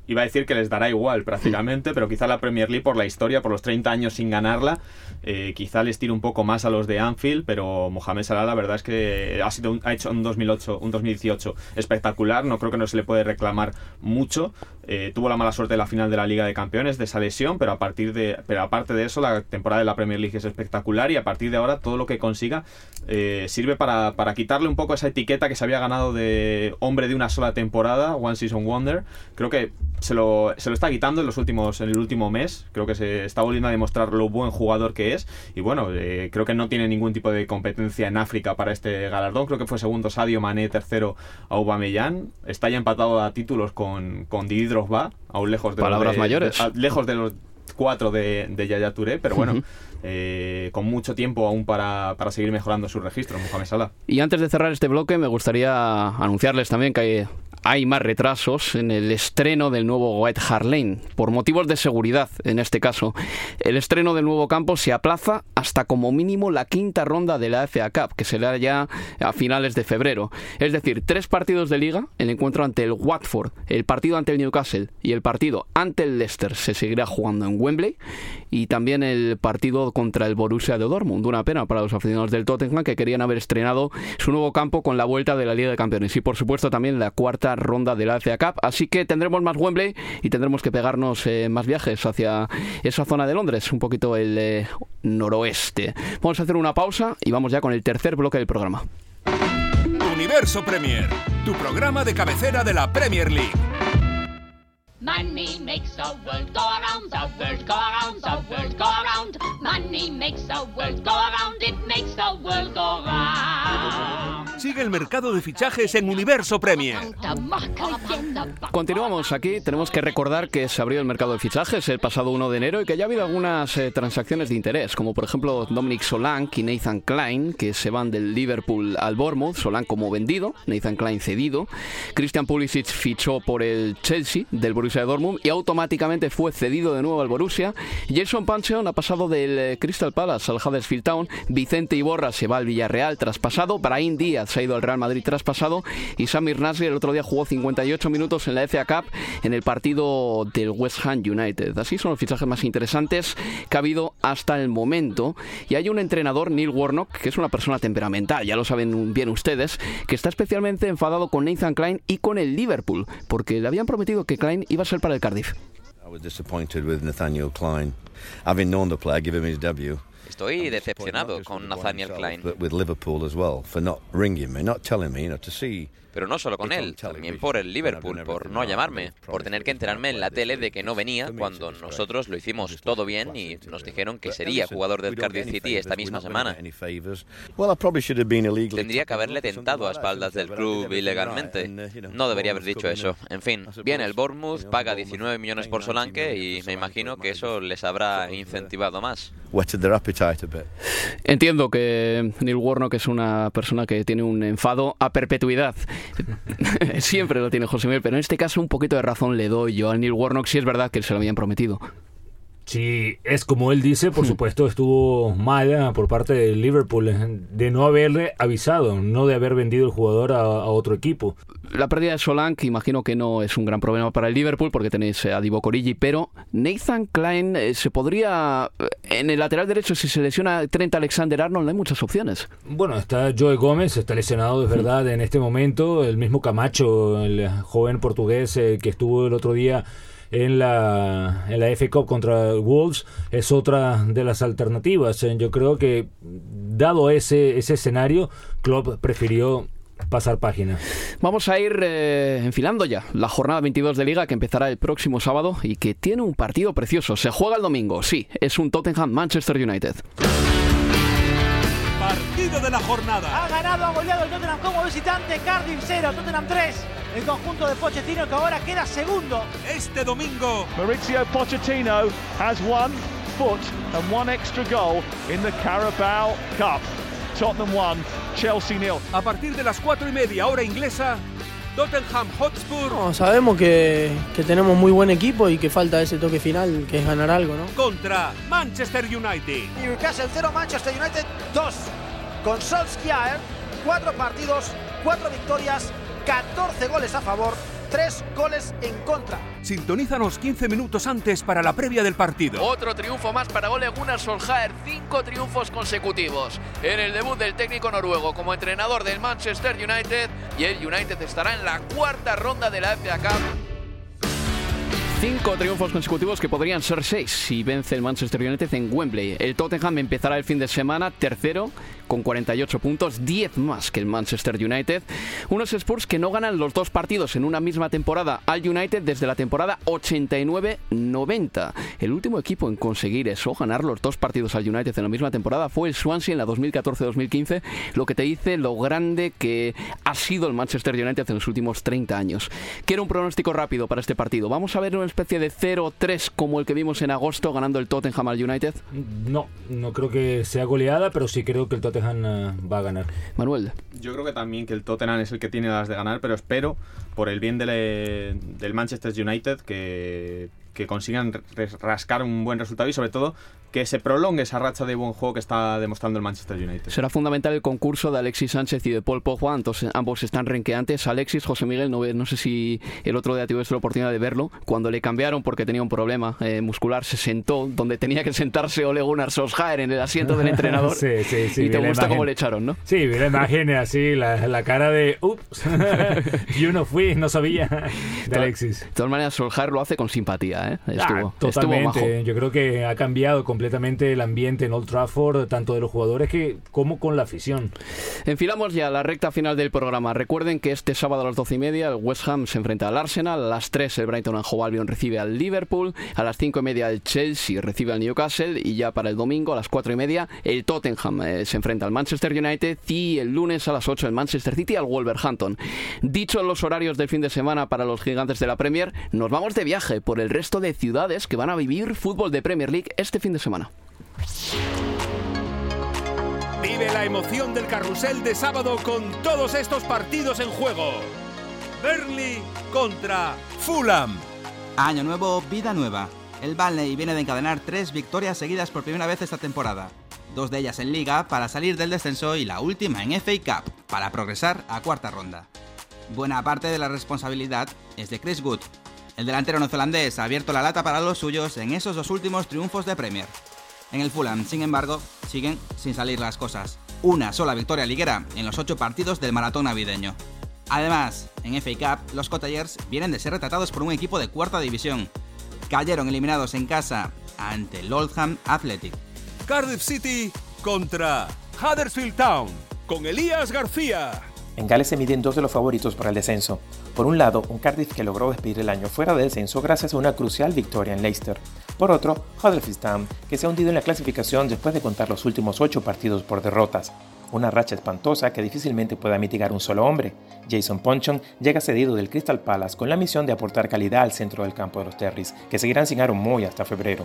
iba a decir que les dará igual prácticamente, pero quizá la Premier League por la historia, por los 30 años sin ganarla, eh, quizá les tire un poco más a los de Anfield, pero Mohamed Salah la verdad es que ha, sido ha hecho un 2008, un 2018 espectacular, no creo que no se le puede reclamar mucho, eh, tuvo la mala suerte de la final de la Liga de Campeones de esa lesión, pero a partir de, pero aparte de eso la temporada de la Premier League es espectacular y a partir de ahora todo lo que consiga eh, sirve para, para quitarle un poco esa etiqueta que se había ganado de hombre de una sola temporada, One Season Wonder. Creo que se lo, se lo está quitando en los últimos en el último mes. Creo que se está volviendo a demostrar lo buen jugador que es. Y bueno, eh, creo que no tiene ningún tipo de competencia en África para este galardón. Creo que fue segundo Sadio Mané, tercero Aubameyang. Está ya empatado a títulos con, con Didi Drogba, aún lejos de Palabras mayores. lejos de los cuatro de, de Yaya Touré, pero bueno, eh, con mucho tiempo aún para, para, seguir mejorando su registro, Mohamed Salah. Y antes de cerrar este bloque, me gustaría anunciarles también que hay hay más retrasos en el estreno del nuevo White Hart Lane, por motivos de seguridad en este caso. El estreno del nuevo campo se aplaza hasta como mínimo la quinta ronda de la FA Cup, que será ya a finales de febrero. Es decir, tres partidos de liga, el encuentro ante el Watford, el partido ante el Newcastle y el partido ante el Leicester se seguirá jugando en Wembley y también el partido contra el Borussia de Dortmund. Una pena para los aficionados del Tottenham que querían haber estrenado su nuevo campo con la vuelta de la Liga de Campeones y por supuesto también la cuarta ronda de la FA Cup. Así que tendremos más Wembley y tendremos que pegarnos eh, más viajes hacia esa zona de Londres, un poquito el eh, noroeste. Vamos a hacer una pausa y vamos ya con el tercer bloque del programa. Universo Premier, tu programa de cabecera de la Premier League. Money makes the world go around, the world go around, the world go around. Money makes the world go around, it makes the world go round. Sigue el mercado de fichajes en Universo Premier. Continuamos aquí. Tenemos que recordar que se abrió el mercado de fichajes el pasado 1 de enero y que ya ha habido algunas eh, transacciones de interés, como por ejemplo Dominic Solanke y Nathan Klein, que se van del Liverpool al Bournemouth. Solanke como vendido, Nathan Klein cedido. Christian Pulisic fichó por el Chelsea del Borussia Dortmund y automáticamente fue cedido de nuevo al Borussia. Jason Pancheon ha pasado del eh, Crystal Palace al Huddersfield Town. Vicente Iborra se va al Villarreal traspasado. Brahim Díaz se ha ido al Real Madrid traspasado. Y Samir Nasri el otro día jugó 58 minutos en la FA Cup en el partido del West Ham United. Así son los fichajes más interesantes que ha habido hasta el momento. Y hay un entrenador, Neil Warnock, que es una persona temperamental, ya lo saben bien ustedes, que está especialmente enfadado con Nathan Klein y con el Liverpool, porque le habían prometido que Klein iba a ser para el Cardiff. I was disappointed with Nathaniel Klein. Having known the player, give him his debut. Estoy decepcionado con Nathaniel Klein. Pero no solo con él, también por el Liverpool, por no llamarme, por tener que enterarme en la tele de que no venía cuando nosotros lo hicimos todo bien y nos dijeron que sería jugador del Cardiff City esta misma semana. Tendría que haberle tentado a espaldas del club ilegalmente. No debería haber dicho eso. En fin, viene el Bournemouth, paga 19 millones por Solanke y me imagino que eso les habrá incentivado más. Bit. Entiendo que Neil Warnock es una persona que tiene un enfado a perpetuidad. Siempre lo tiene José Miguel, pero en este caso un poquito de razón le doy yo a Neil Warnock si es verdad que se lo habían prometido. Si es como él dice, por supuesto estuvo mal eh, por parte del Liverpool eh, de no haberle avisado, no de haber vendido el jugador a, a otro equipo. La pérdida de Solanke imagino que no es un gran problema para el Liverpool porque tenéis a Divo Corigi, pero Nathan Klein eh, se podría en el lateral derecho si se lesiona Trent Alexander-Arnold no hay muchas opciones. Bueno, está Joe Gómez, está lesionado de verdad en este momento, el mismo Camacho, el joven portugués eh, que estuvo el otro día en la, en la FA Cup contra Wolves es otra de las alternativas. Eh, Yo creo que dado ese, ese escenario, Klopp prefirió pasar página. Vamos a ir eh, enfilando ya la jornada 22 de Liga que empezará el próximo sábado y que tiene un partido precioso. Se juega el domingo, sí, es un Tottenham-Manchester United. Partido de la jornada. Ha ganado, ha goleado el Tottenham como visitante. Cardiff 0, Tottenham 3. El conjunto de Pochettino que ahora queda segundo. Este domingo. Maurizio Pochettino has one foot and one extra goal in the Carabao Cup. Tottenham 1, Chelsea nil. A partir de las cuatro y media hora inglesa, Tottenham Hotspur No, sabemos que, que tenemos muy buen equipo y que falta ese toque final, que es ganar algo, ¿no? contra Manchester United. Newcastle 0, Manchester United 2. Con Solskjaer, 4 partidos, 4 victorias, 14 goles a favor, 3 goles en contra. Sintonízanos 15 minutos antes para la previa del partido. Otro triunfo más para Ole Gunnar Solskjaer, cinco triunfos consecutivos. En el debut del técnico noruego como entrenador del Manchester United y el United estará en la cuarta ronda de la FA Cup. Cinco triunfos consecutivos que podrían ser seis si vence el Manchester United en Wembley. El Tottenham empezará el fin de semana tercero con 48 puntos, 10 más que el Manchester United. Unos Spurs que no ganan los dos partidos en una misma temporada al United desde la temporada 89-90. El último equipo en conseguir eso, ganar los dos partidos al United en la misma temporada, fue el Swansea en la 2014-2015, lo que te dice lo grande que ha sido el Manchester United en los últimos 30 años. Quiero un pronóstico rápido para este partido. Vamos a ver una especie de 0-3 como el que vimos en agosto ganando el Tottenham al United. No, no creo que sea goleada, pero sí creo que el Tottenham eh, va a ganar. Manuel. Yo creo que también que el Tottenham es el que tiene las de ganar, pero espero, por el bien del, del Manchester United, que, que consigan rascar un buen resultado y sobre todo que se prolongue esa racha de buen juego que está demostrando el Manchester United. Será fundamental el concurso de Alexis Sánchez y de Paul Pogba, entonces ambos están renqueantes. Alexis, José Miguel, no, no sé si el otro día tuviste la oportunidad de verlo, cuando le cambiaron porque tenía un problema eh, muscular, se sentó donde tenía que sentarse Ole Gunnar Solskjaer en el asiento del entrenador. Sí, sí, sí, y te gusta imagen. cómo le echaron, ¿no? Sí, vi la imagen así, la, la cara de ups, yo no fui, no sabía, de Alexis. De todas maneras, Solskjaer lo hace con simpatía. ¿eh? Ah, Estuvo, totalmente. estuvo majo. Yo creo que ha cambiado completamente el ambiente en Old Trafford, tanto de los jugadores que como con la afición. Enfilamos ya la recta final del programa. Recuerden que este sábado a las doce y media el West Ham se enfrenta al Arsenal, a las 3 el Brighton and Hove Albion recibe al Liverpool, a las cinco y media el Chelsea recibe al Newcastle y ya para el domingo a las cuatro y media el Tottenham eh, se enfrenta al Manchester United y el lunes a las 8 el Manchester City al Wolverhampton. Dicho los horarios del fin de semana para los gigantes de la Premier, nos vamos de viaje por el resto de ciudades que van a vivir fútbol de Premier League este fin de semana. Vive la emoción del carrusel de sábado con todos estos partidos en juego. Burnley contra Fulham. Año nuevo, vida nueva. El Burnley viene de encadenar tres victorias seguidas por primera vez esta temporada. Dos de ellas en Liga para salir del descenso y la última en FA Cup para progresar a cuarta ronda. Buena parte de la responsabilidad es de Chris Wood. El delantero neozelandés ha abierto la lata para los suyos en esos dos últimos triunfos de Premier. En el Fulham, sin embargo, siguen sin salir las cosas. Una sola victoria liguera en los ocho partidos del maratón navideño. Además, en FA Cup, los Cottagers vienen de ser retratados por un equipo de cuarta división. Cayeron eliminados en casa ante el Oldham Athletic. Cardiff City contra Huddersfield Town con Elías García. En Gales se miden dos de los favoritos para el descenso. Por un lado, un Cardiff que logró despedir el año fuera del descenso gracias a una crucial victoria en Leicester. Por otro, Huddersfield Town, que se ha hundido en la clasificación después de contar los últimos ocho partidos por derrotas. Una racha espantosa que difícilmente pueda mitigar un solo hombre. Jason Ponchon llega cedido del Crystal Palace con la misión de aportar calidad al centro del campo de los Terrys, que seguirán sin Aaron Moy hasta febrero.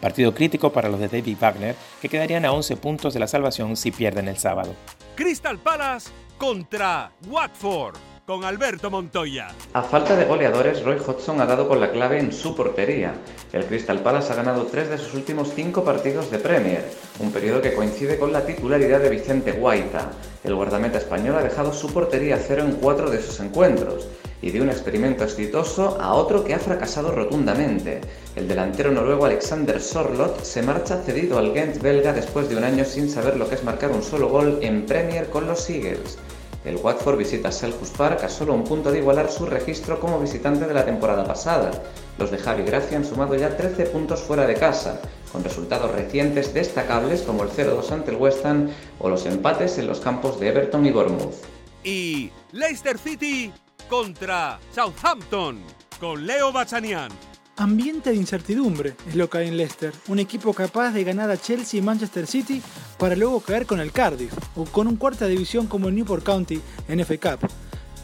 Partido crítico para los de David Wagner, que quedarían a 11 puntos de la salvación si pierden el sábado. Crystal Palace contra Watford con Alberto Montoya. A falta de goleadores, Roy Hodgson ha dado con la clave en su portería. El Crystal Palace ha ganado tres de sus últimos cinco partidos de Premier, un periodo que coincide con la titularidad de Vicente Guaita. El guardameta español ha dejado su portería a cero en cuatro de sus encuentros, y de un experimento exitoso a otro que ha fracasado rotundamente. El delantero noruego Alexander Sorlot se marcha cedido al Gent belga después de un año sin saber lo que es marcar un solo gol en Premier con los Eagles. El Watford visita Selhurst Park a solo un punto de igualar su registro como visitante de la temporada pasada. Los de Javi Gracia han sumado ya 13 puntos fuera de casa, con resultados recientes destacables como el 0-2 ante el West Ham o los empates en los campos de Everton y Bournemouth. Y Leicester City contra Southampton con Leo Bachanian. Ambiente de incertidumbre es lo que hay en Leicester, un equipo capaz de ganar a Chelsea y Manchester City para luego caer con el Cardiff o con un cuarta división como el Newport County en FA Cup.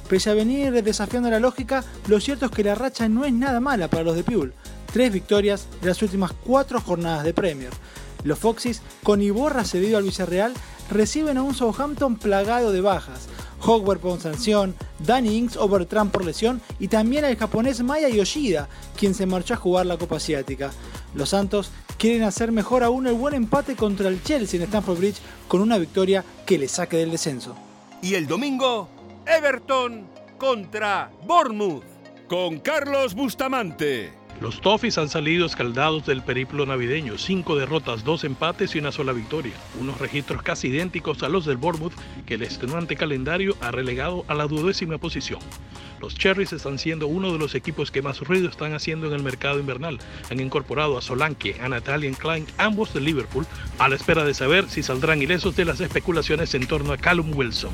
Pese a venir desafiando la lógica, lo cierto es que la racha no es nada mala para los de Pule. Tres victorias en las últimas cuatro jornadas de Premier. Los Foxys, con Iborra cedido al Villarreal, reciben a un Southampton plagado de bajas. Hogwarts por sanción, Danny Ings Overtramp por lesión y también al japonés Maya Yoshida, quien se marchó a jugar la Copa Asiática. Los Santos quieren hacer mejor aún el buen empate contra el Chelsea en Stamford Bridge con una victoria que le saque del descenso. Y el domingo, Everton contra Bournemouth con Carlos Bustamante. Los Toffees han salido escaldados del periplo navideño, cinco derrotas, dos empates y una sola victoria, unos registros casi idénticos a los del Bournemouth que el extenuante calendario ha relegado a la duodécima posición. Los Cherries están siendo uno de los equipos que más ruido están haciendo en el mercado invernal. Han incorporado a Solanke, a Natalia Klein, ambos de Liverpool, a la espera de saber si saldrán ilesos de las especulaciones en torno a Callum Wilson.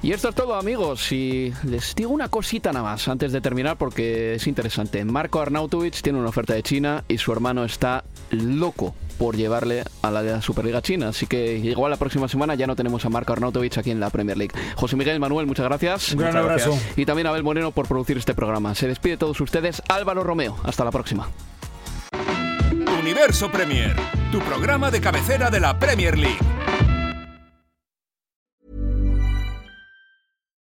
Y esto es todo amigos y les digo una cosita nada más antes de terminar porque es interesante. Marco Arnautovic tiene una oferta de China y su hermano está loco por llevarle a la Superliga China. Así que igual la próxima semana ya no tenemos a Marco Arnautovic aquí en la Premier League. José Miguel Manuel, muchas gracias. Un gran abrazo. Y también a Abel Moreno por producir este programa. Se despide de todos ustedes Álvaro Romeo. Hasta la próxima. Universo Premier, tu programa de cabecera de la Premier League.